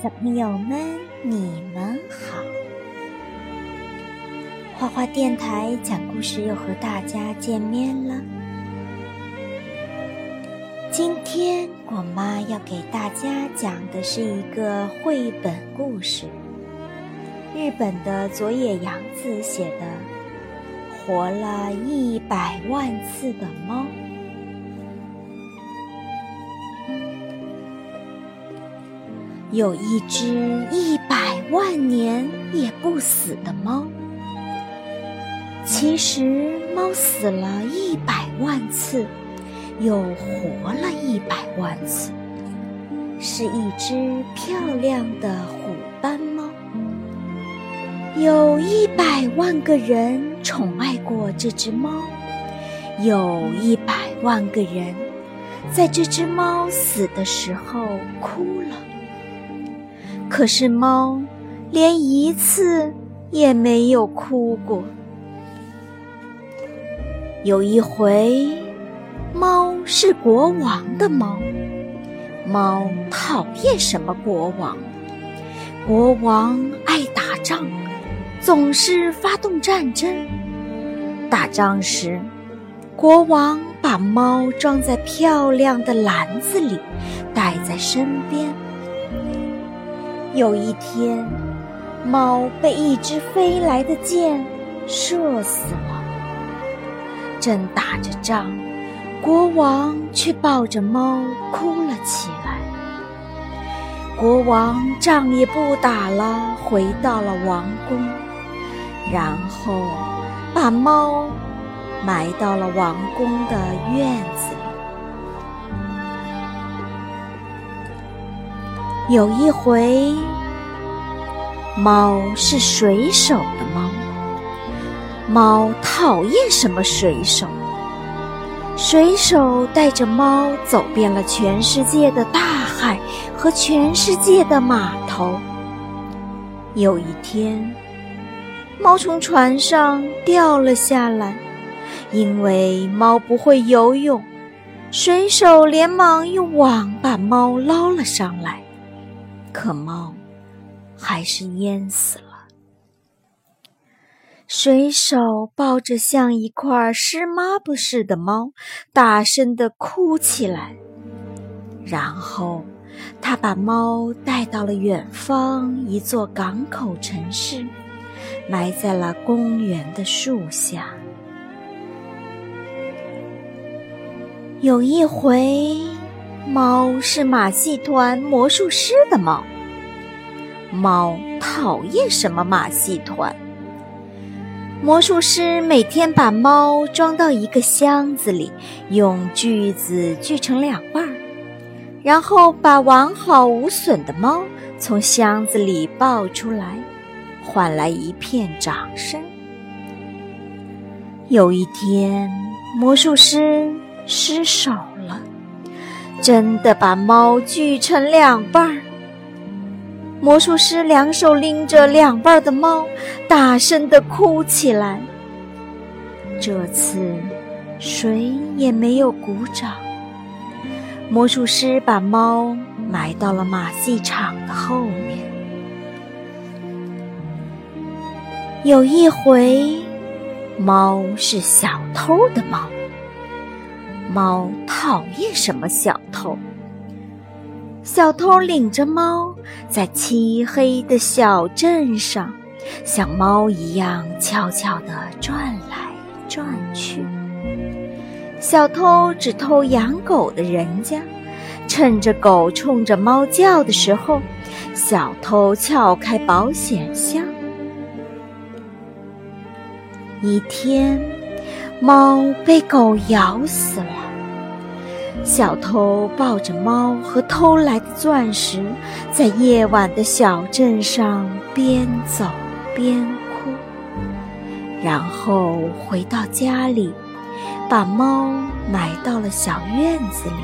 小朋友们，你们好！花花电台讲故事又和大家见面了。今天我妈要给大家讲的是一个绘本故事，日本的佐野洋子写的《活了一百万次的猫》。有一只一百万年也不死的猫。其实，猫死了一百万次，又活了一百万次，是一只漂亮的虎斑猫。有一百万个人宠爱过这只猫，有一百万个人在这只猫死的时候哭了。可是猫连一次也没有哭过。有一回，猫是国王的猫，猫讨厌什么国王？国王爱打仗，总是发动战争。打仗时，国王把猫装在漂亮的篮子里，带在身边。有一天，猫被一只飞来的箭射死了。正打着仗，国王却抱着猫哭了起来。国王仗也不打了，回到了王宫，然后把猫埋到了王宫的院子里。有一回，猫是水手的猫。猫讨厌什么水手？水手带着猫走遍了全世界的大海和全世界的码头。有一天，猫从船上掉了下来，因为猫不会游泳，水手连忙用网把猫捞了上来。可猫还是淹死了。水手抱着像一块湿抹布似的猫，大声地哭起来。然后他把猫带到了远方一座港口城市，埋在了公园的树下。有一回。猫是马戏团魔术师的猫。猫讨厌什么马戏团？魔术师每天把猫装到一个箱子里，用锯子锯成两半儿，然后把完好无损的猫从箱子里抱出来，换来一片掌声。有一天，魔术师失手了。真的把猫锯成两半儿，魔术师两手拎着两半的猫，大声的哭起来。这次谁也没有鼓掌。魔术师把猫埋到了马戏场的后面。有一回，猫是小偷的猫。猫讨厌什么小偷？小偷领着猫在漆黑的小镇上，像猫一样悄悄地转来转去。小偷只偷养狗的人家，趁着狗冲着猫叫的时候，小偷撬开保险箱。一天，猫被狗咬死了。小偷抱着猫和偷来的钻石，在夜晚的小镇上边走边哭，然后回到家里，把猫埋到了小院子里。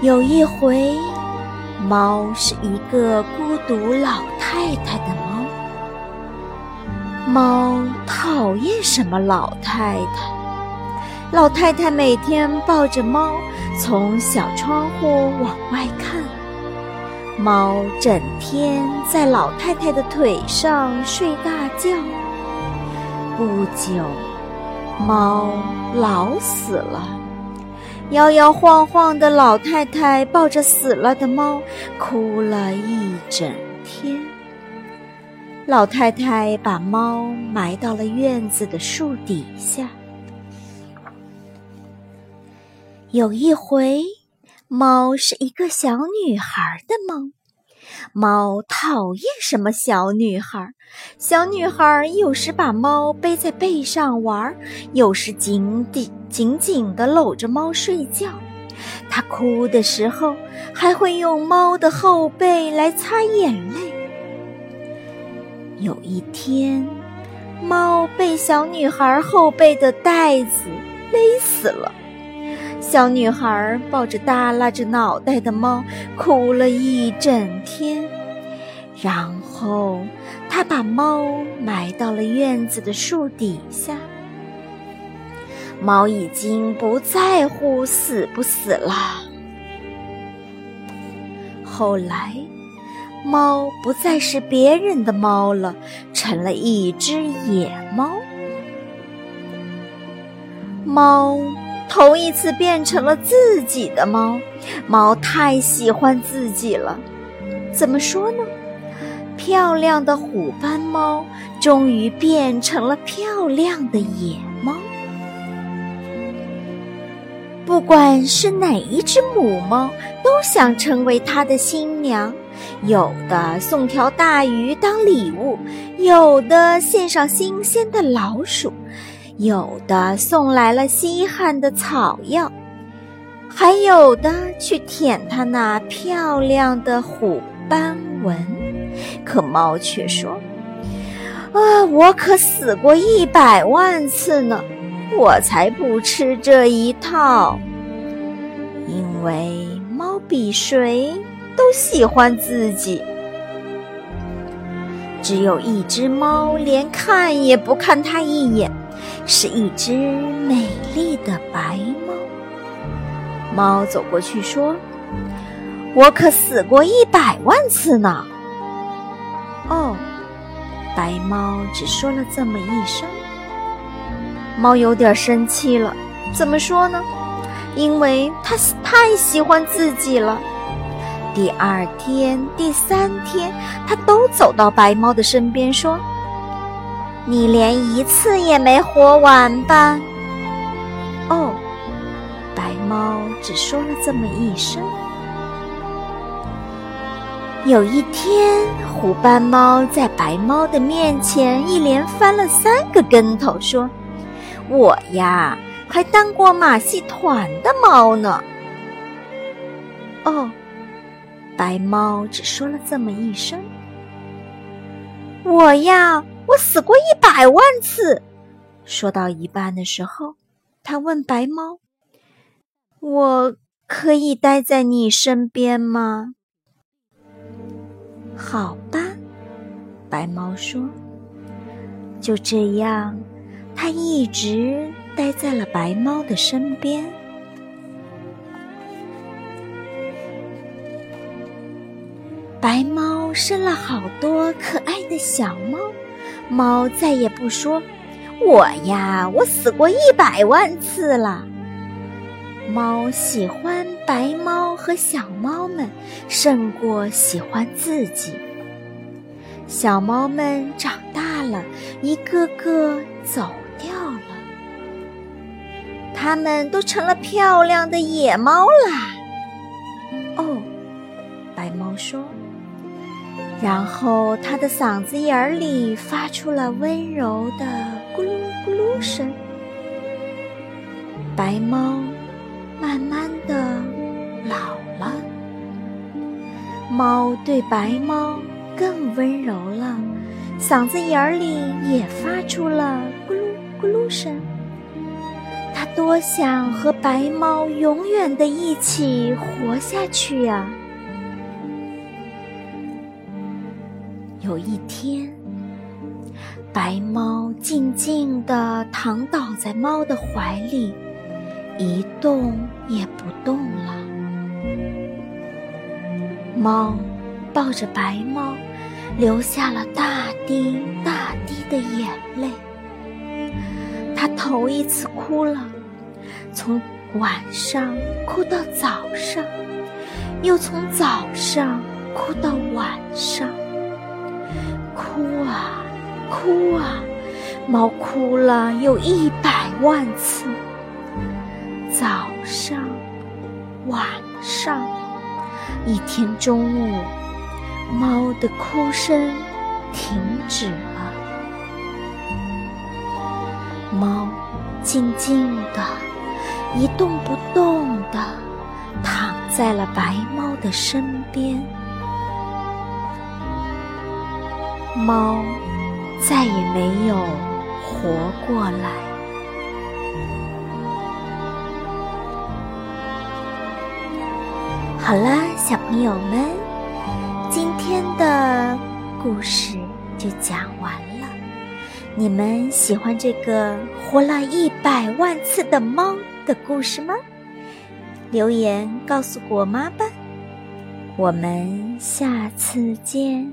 有一回，猫是一个孤独老太太的猫。猫讨厌什么老太太？老太太每天抱着猫，从小窗户往外看。猫整天在老太太的腿上睡大觉。不久，猫老死了。摇摇晃晃的老太太抱着死了的猫，哭了一整天。老太太把猫埋到了院子的树底下。有一回，猫是一个小女孩的猫。猫讨厌什么小女孩？小女孩有时把猫背在背上玩，有时紧紧紧紧地搂着猫睡觉。她哭的时候，还会用猫的后背来擦眼泪。有一天，猫被小女孩后背的带子勒死了。小女孩抱着耷拉着脑袋的猫，哭了一整天。然后，她把猫埋到了院子的树底下。猫已经不在乎死不死了。后来，猫不再是别人的猫了，成了一只野猫。猫。头一次变成了自己的猫，猫太喜欢自己了。怎么说呢？漂亮的虎斑猫终于变成了漂亮的野猫。不管是哪一只母猫，都想成为它的新娘。有的送条大鱼当礼物，有的献上新鲜的老鼠。有的送来了稀罕的草药，还有的去舔它那漂亮的虎斑纹。可猫却说：“啊，我可死过一百万次呢，我才不吃这一套。因为猫比谁都喜欢自己。只有一只猫，连看也不看它一眼。”是一只美丽的白猫。猫走过去说：“我可死过一百万次呢。”哦，白猫只说了这么一声。猫有点生气了，怎么说呢？因为它太喜欢自己了。第二天、第三天，他都走到白猫的身边说。你连一次也没活完吧？哦，白猫只说了这么一声。有一天，虎斑猫在白猫的面前一连翻了三个跟头，说：“我呀，还当过马戏团的猫呢。”哦，白猫只说了这么一声。我呀。我死过一百万次。说到一半的时候，他问白猫：“我可以待在你身边吗？”“好吧。”白猫说。就这样，它一直待在了白猫的身边。白猫生了好多可爱的小猫。猫再也不说：“我呀，我死过一百万次了。”猫喜欢白猫和小猫们，胜过喜欢自己。小猫们长大了，一个个走掉了，它们都成了漂亮的野猫啦。哦，白猫说。然后，它的嗓子眼里发出了温柔的咕噜咕噜声。白猫慢慢的老了，猫对白猫更温柔了，嗓子眼里也发出了咕噜咕噜声。它多想和白猫永远的一起活下去呀！有一天，白猫静静地躺倒在猫的怀里，一动也不动了。猫抱着白猫，流下了大滴大滴的眼泪。它头一次哭了，从晚上哭到早上，又从早上哭到晚上。哭啊，哭啊，猫哭了有一百万次。早上，晚上，一天中午，猫的哭声停止了。猫静静的，一动不动的躺在了白猫的身边。猫再也没有活过来。好了，小朋友们，今天的故事就讲完了。你们喜欢这个活了一百万次的猫的故事吗？留言告诉果妈吧。我们下次见。